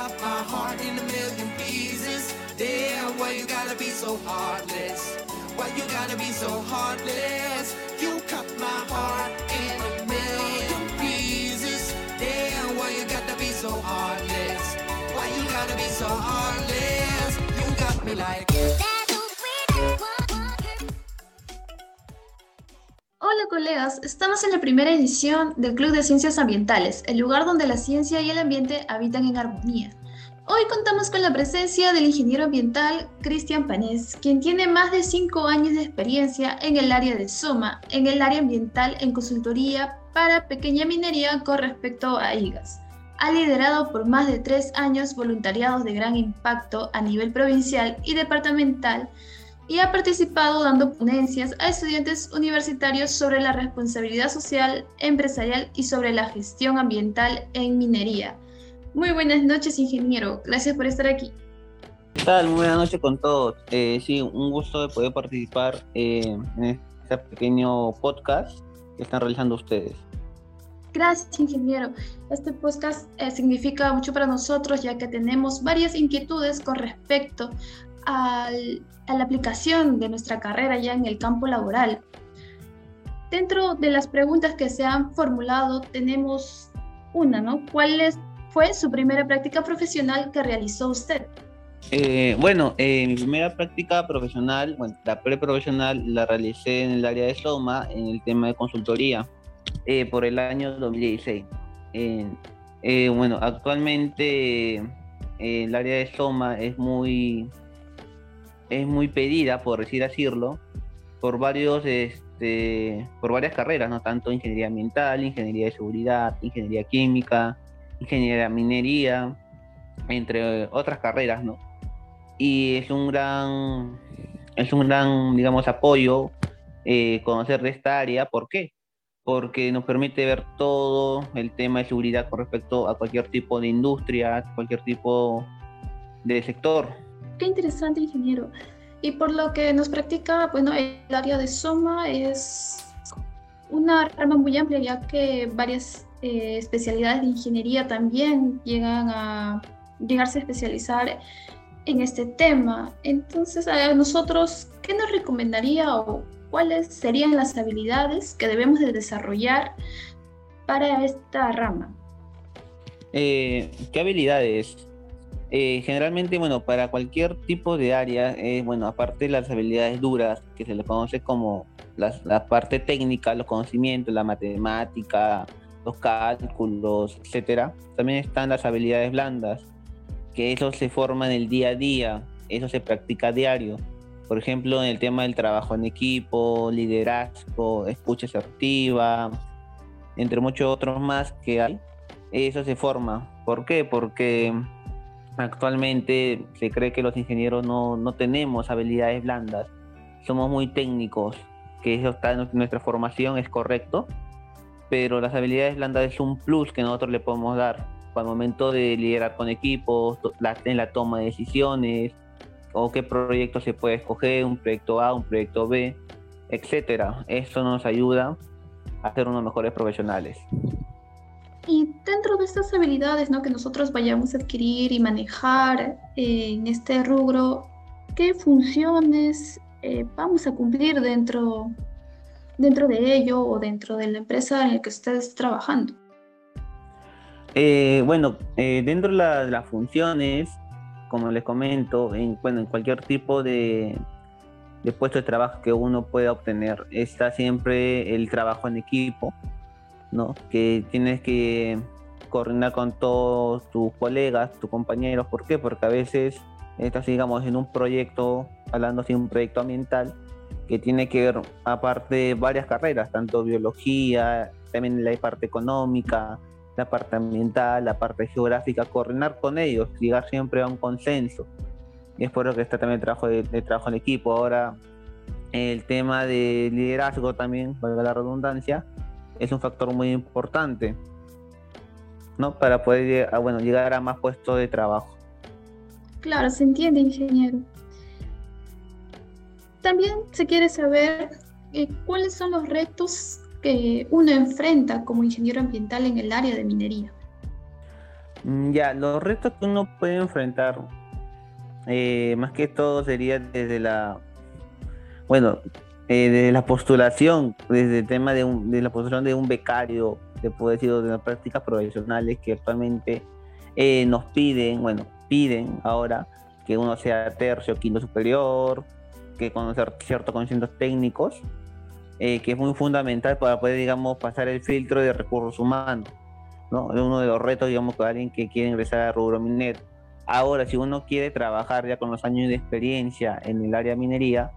cut my heart in a million pieces. Damn, why you gotta be so heartless? Why you gotta be so heartless? You cut my heart in a million pieces. Damn, why you gotta be so heartless? Why you gotta be so heartless? You got me like. Hola colegas, estamos en la primera edición del Club de Ciencias Ambientales, el lugar donde la ciencia y el ambiente habitan en armonía. Hoy contamos con la presencia del ingeniero ambiental Cristian Panés, quien tiene más de 5 años de experiencia en el área de SOMA, en el área ambiental en consultoría para pequeña minería con respecto a IGAS. Ha liderado por más de 3 años voluntariados de gran impacto a nivel provincial y departamental y ha participado dando ponencias a estudiantes universitarios sobre la responsabilidad social, empresarial y sobre la gestión ambiental en minería. Muy buenas noches, ingeniero. Gracias por estar aquí. ¿Qué tal? Muy buenas noches con todos. Eh, sí, un gusto de poder participar eh, en este pequeño podcast que están realizando ustedes. Gracias, ingeniero. Este podcast eh, significa mucho para nosotros ya que tenemos varias inquietudes con respecto a la aplicación de nuestra carrera ya en el campo laboral. Dentro de las preguntas que se han formulado tenemos una, ¿no? ¿Cuál es, fue su primera práctica profesional que realizó usted? Eh, bueno, eh, mi primera práctica profesional, bueno, la preprofesional la realicé en el área de Soma, en el tema de consultoría, eh, por el año 2016. bueno, actualmente el área de Soma es muy es muy pedida, por decir decirlo, por varios este, por varias carreras, no tanto ingeniería ambiental, ingeniería de seguridad, ingeniería química, ingeniería minería, entre otras carreras, ¿no? Y es un gran es un gran, digamos, apoyo eh, conocer de esta área. ¿Por qué? Porque nos permite ver todo el tema de seguridad con respecto a cualquier tipo de industria, cualquier tipo de sector. Qué interesante, ingeniero. Y por lo que nos practica, bueno, el área de Soma es una rama muy amplia, ya que varias eh, especialidades de ingeniería también llegan a llegarse a especializar en este tema. Entonces, a nosotros, ¿qué nos recomendaría o cuáles serían las habilidades que debemos de desarrollar para esta rama? Eh, ¿Qué habilidades? Eh, generalmente, bueno, para cualquier tipo de área, eh, bueno, aparte de las habilidades duras, que se le conoce como la parte técnica, los conocimientos, la matemática, los cálculos, etcétera, también están las habilidades blandas, que eso se forma en el día a día, eso se practica a diario. Por ejemplo, en el tema del trabajo en equipo, liderazgo, escucha asertiva, entre muchos otros más que hay, eso se forma. ¿Por qué? Porque Actualmente se cree que los ingenieros no, no tenemos habilidades blandas, somos muy técnicos, que eso está en nuestra formación, es correcto, pero las habilidades blandas es un plus que nosotros le podemos dar al momento de liderar con equipos, en la toma de decisiones, o qué proyecto se puede escoger, un proyecto A, un proyecto B, etcétera. Eso nos ayuda a ser unos mejores profesionales. Y dentro de estas habilidades ¿no? que nosotros vayamos a adquirir y manejar eh, en este rubro, ¿qué funciones eh, vamos a cumplir dentro, dentro de ello o dentro de la empresa en la que estés trabajando? Eh, bueno, dentro de, las funciones, como les comento, en, bueno, en cualquier tipo de puesto de trabajo que uno pueda obtener, está siempre el trabajo en equipo, ¿no? Que tienes que coordinar con todos tus colegas, tus compañeros. ¿Por qué? Porque a veces estás, digamos, en un proyecto, hablando de un proyecto ambiental, que tiene que ver, aparte, varias carreras, tanto biología, también la parte económica, la parte ambiental, la parte geográfica, coordinar con ellos, llegar siempre a un consenso. Y es por eso que está también el trabajo de trabajo en equipo. Ahora, el tema de liderazgo también, valga la redundancia, es un factor muy importante, ¿no? Para poder bueno, llegar a más puestos de trabajo. Claro, se entiende, ingeniero. También se quiere saber eh, cuáles son los retos que uno enfrenta como ingeniero ambiental en el área de minería. Mm, ya, los retos que uno puede enfrentar, eh, más que todo sería desde la, bueno, eh, desde la postulación, desde el tema de, de la postulación de un becario, de poder decir, de las prácticas profesionales que actualmente eh, nos piden, bueno, piden ahora que uno sea tercio, quinto superior, que conocer ciertos conocimientos técnicos, que es muy fundamental para poder, digamos, pasar el filtro de recursos humanos. ¿no? Es uno de los retos, digamos, para alguien que quiere ingresar a rubro minero. Ahora, si uno quiere trabajar ya con los años de experiencia en el área minería,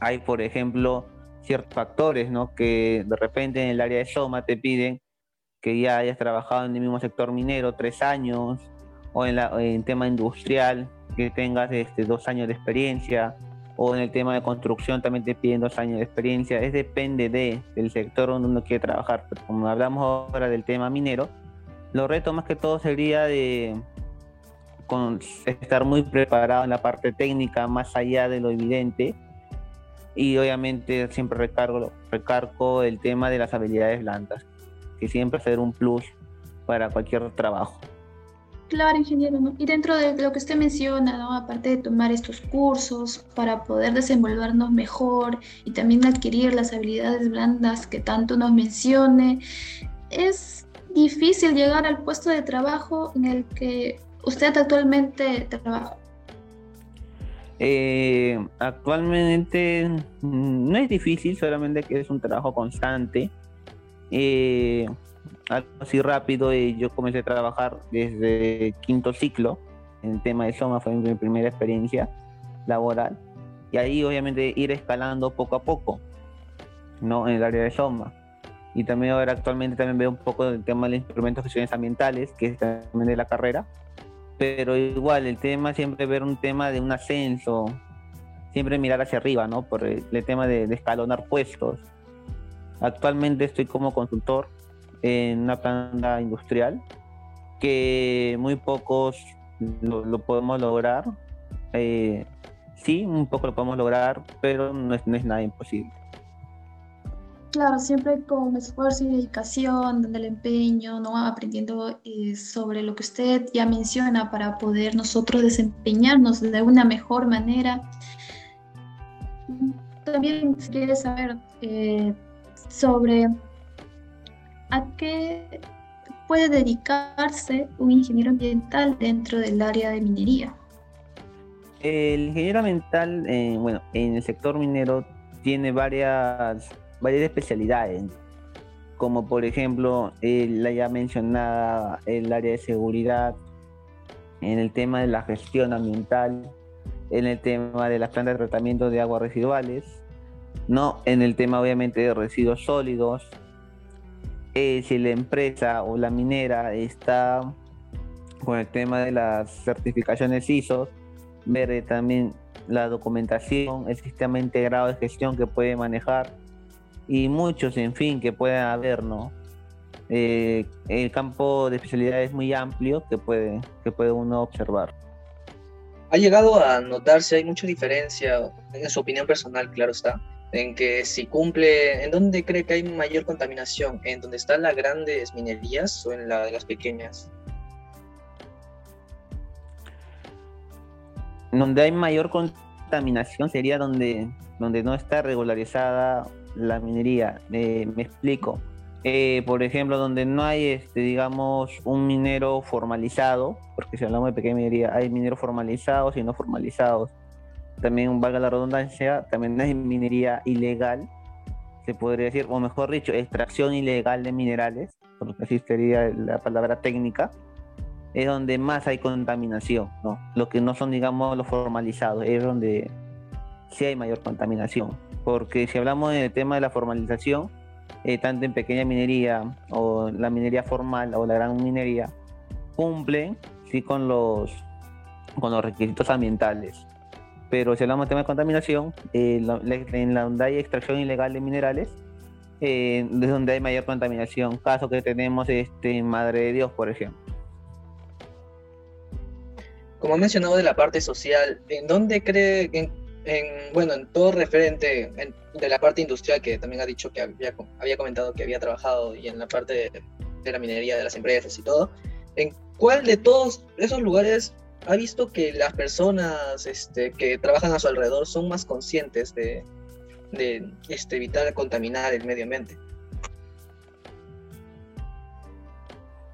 hay, por ejemplo, ciertos factores, ¿no? Que de repente en el área de Soma te piden que ya hayas trabajado en el mismo sector minero tres años, o en, la, en tema industrial, que tengas este, dos años de experiencia, o en el tema de construcción también te piden dos años de experiencia. Es depende de, del sector donde uno quiere trabajar. Pero como hablamos ahora del tema minero, lo reto más que todo sería de estar muy preparado en la parte técnica, más allá de lo evidente. Y obviamente siempre recargo, recargo el tema de las habilidades blandas, que siempre ser un plus para cualquier trabajo. Claro, ingeniero. Y dentro de lo que usted menciona, ¿no? aparte de tomar estos cursos para poder desenvolvernos mejor y también adquirir las habilidades blandas que tanto nos mencione, es difícil llegar al puesto de trabajo en el que usted actualmente trabaja. Eh, actualmente no es difícil, solamente que es un trabajo constante. Eh, algo así rápido y yo comencé a trabajar desde quinto ciclo en el tema de Soma, fue mi primera experiencia laboral. Y ahí obviamente ir escalando poco a poco, ¿no? En el área de Soma. Y también ahora actualmente también veo un poco del tema de los instrumentos de gestiones ambientales, que es también de la carrera. Pero igual, el tema siempre ver un tema de un ascenso, siempre mirar hacia arriba, ¿no? Por el, tema de, escalonar puestos. Actualmente estoy como consultor en una planta industrial que muy pocos lo, podemos lograr. Eh, sí, un poco lo podemos lograr, pero no es, nada imposible. Claro, siempre con esfuerzo y dedicación, donde el empeño, ¿no? aprendiendo eh, sobre lo que usted ya menciona para poder nosotros desempeñarnos de una mejor manera. También quiere saber eh, sobre ¿A qué puede dedicarse un ingeniero ambiental dentro del área de minería? El ingeniero ambiental, eh, bueno, en el sector minero tiene varias, varias especialidades, como por ejemplo la ya mencionada el área de seguridad, en el tema de la gestión ambiental, en el tema de las plantas de tratamiento de aguas residuales, no en el tema obviamente de residuos sólidos, eh, si la empresa o la minera está con el tema de las certificaciones ISO, ver eh, también la documentación, el sistema integrado de gestión que puede manejar y muchos, en fin, que pueden haber, ¿no? Eh, el campo de especialidad es muy amplio que puede, que puede uno observar. ¿Ha llegado a notarse, hay mucha diferencia, en su opinión personal, claro está, en que si cumple, ¿en dónde cree que hay mayor contaminación? ¿En donde están las grandes minerías o en la de las pequeñas? Donde hay mayor contaminación sería donde, donde no está regularizada la minería. me explico. Eh, por ejemplo, donde no hay, este, digamos, un minero formalizado, porque si hablamos de pequeña minería, hay mineros formalizados y no formalizados también valga la redundancia, también hay minería ilegal, se podría decir, o mejor dicho, extracción ilegal de minerales, porque así sería la palabra técnica, es donde más hay contaminación, ¿no? Lo que no son, digamos, los formalizados, es donde sí hay mayor contaminación. Porque si hablamos del tema de la formalización, eh, tanto en pequeña minería o la minería formal o la gran minería, cumplen sí con los, con los requisitos ambientales pero si hablamos de tema de contaminación, eh, en la donde hay extracción ilegal de minerales, eh, es donde hay mayor contaminación. Caso que tenemos este, Madre de Dios, por ejemplo. Como ha mencionado de la parte social, ¿en dónde cree, bueno, en todo referente de la parte industrial, que también ha dicho que había, había comentado que había trabajado y en la parte de, la minería de las empresas y todo, ¿en cuál de todos esos lugares ha visto que las personas este, que trabajan a su alrededor son más conscientes de, de este, evitar contaminar el medio ambiente?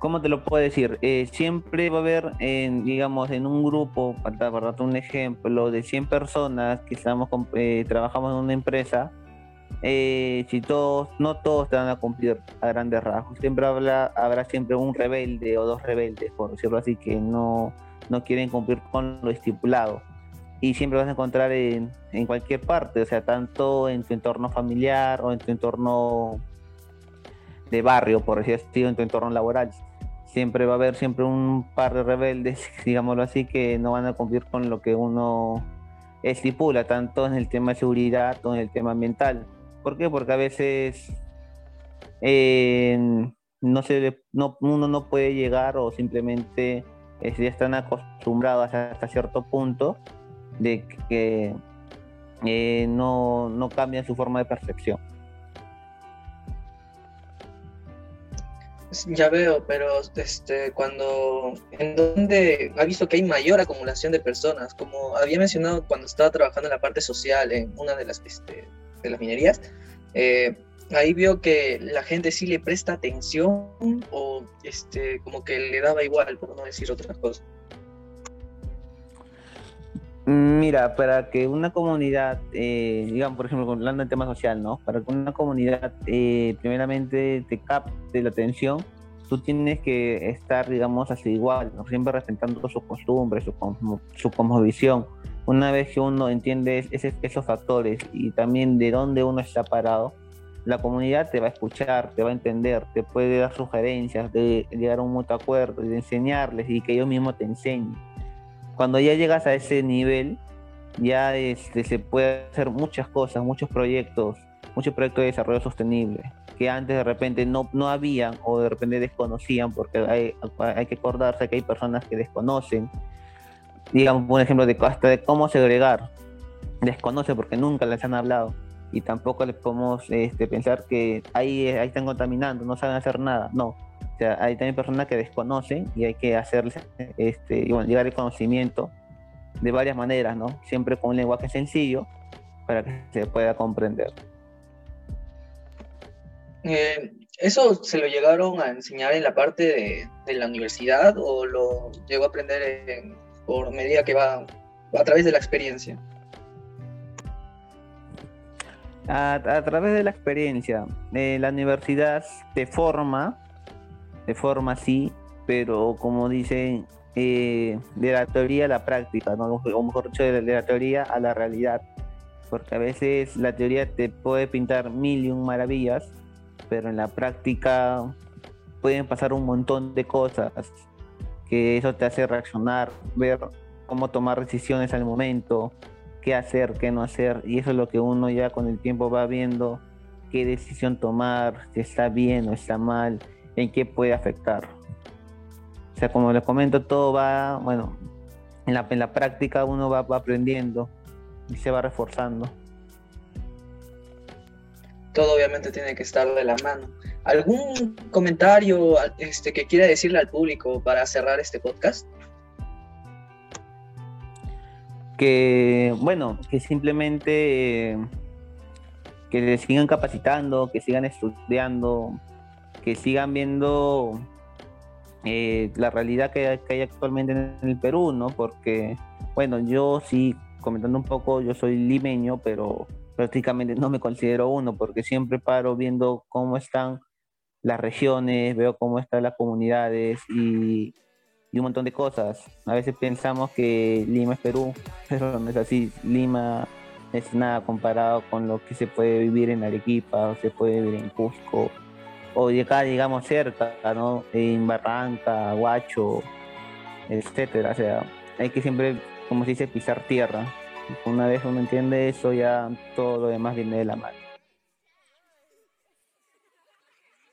¿Cómo te lo puedo decir? Eh, siempre va a haber, en, digamos, en un grupo, para, darte un ejemplo, de 100 personas que estamos, eh, trabajamos en una empresa, eh, si todos, no todos te van a cumplir a grandes rasgos. Siempre habrá, habrá siempre un rebelde o dos rebeldes, por decirlo así, que no, no quieren cumplir con lo estipulado. Y siempre vas a encontrar en, en cualquier parte, o sea, tanto en tu entorno familiar o en tu entorno de barrio, por decirlo así, en tu entorno laboral siempre va a haber siempre un par de rebeldes, digámoslo así, que no van a cumplir con lo que uno estipula, tanto en el tema de seguridad o en el tema ambiental. ¿Por qué? Porque a veces eh, no se, no, uno no puede llegar o simplemente eh, ya están acostumbrados hasta cierto punto de que eh, no, no cambian su forma de percepción. Ya veo, pero este, cuando, ¿en dónde ha visto que hay mayor acumulación de personas? Como había mencionado cuando estaba trabajando en la parte social en una de las, este, de las minerías, eh, ahí vio que la gente sí le presta atención o este, como que le daba igual, por no decir otras cosas. Mira, para que una comunidad, eh, digamos, por ejemplo, hablando del tema social, ¿no? Para que una comunidad eh, primeramente te capte la atención, tú tienes que estar, digamos, así igual, ¿no? siempre respetando sus costumbres, su, su visión. Una vez que uno entiende esos factores y también de dónde uno está parado, la comunidad te va a escuchar, te va a entender, te puede dar sugerencias, de llegar a un mutuo acuerdo, de enseñarles y que ellos mismos te enseñen cuando ya llegas a ese nivel, ya este, se puede hacer muchas cosas, muchos proyectos, muchos proyectos de desarrollo sostenible que antes de repente no, no habían o de repente desconocían, porque hay, hay que acordarse que hay personas que desconocen, digamos, un ejemplo de, hasta de cómo segregar, desconoce porque nunca les han hablado y tampoco les podemos este, pensar que ahí, ahí están contaminando, no saben hacer nada, no, o sea, hay también personas que desconocen y hay que hacerles, este, llegar el conocimiento de varias maneras, ¿no? Siempre con un lenguaje sencillo para que se pueda comprender. Eh, ¿Eso se lo llegaron a enseñar en la parte de, de la universidad o lo llegó a aprender por medida que va a través de la experiencia? A, a través de la experiencia, eh, la universidad te forma de forma así, pero como dicen, eh, de la teoría a la práctica, ¿no? o mejor dicho, de la teoría a la realidad. Porque a veces la teoría te puede pintar mil y un maravillas, pero en la práctica pueden pasar un montón de cosas que eso te hace reaccionar, ver cómo tomar decisiones al momento, qué hacer, qué no hacer, y eso es lo que uno ya con el tiempo va viendo, qué decisión tomar, si está bien o está mal, en qué puede afectar. O sea, como les comento, todo va, bueno, en la, en la práctica uno va, aprendiendo y se va reforzando. Todo obviamente tiene que estar de la mano. ¿Algún comentario este, que quiera decirle al público para cerrar este podcast? Que, bueno, que simplemente eh, que sigan capacitando, que sigan estudiando, que sigan viendo eh, la realidad que hay, actualmente en el Perú, ¿no? Porque, bueno, yo sí, comentando un poco, yo soy limeño, pero prácticamente no me considero uno, porque siempre paro viendo cómo están las regiones, veo cómo están las comunidades y, y un montón de cosas. A veces pensamos que Lima es Perú, pero no es así. Lima es nada comparado con lo que se puede vivir en Arequipa, o se puede vivir en Cusco, o de acá, digamos, cerca, ¿no? En Barranca, Huacho, etcétera. O sea, hay que siempre, como se dice, pisar tierra. Una vez uno entiende eso, ya todo lo demás viene de la mano.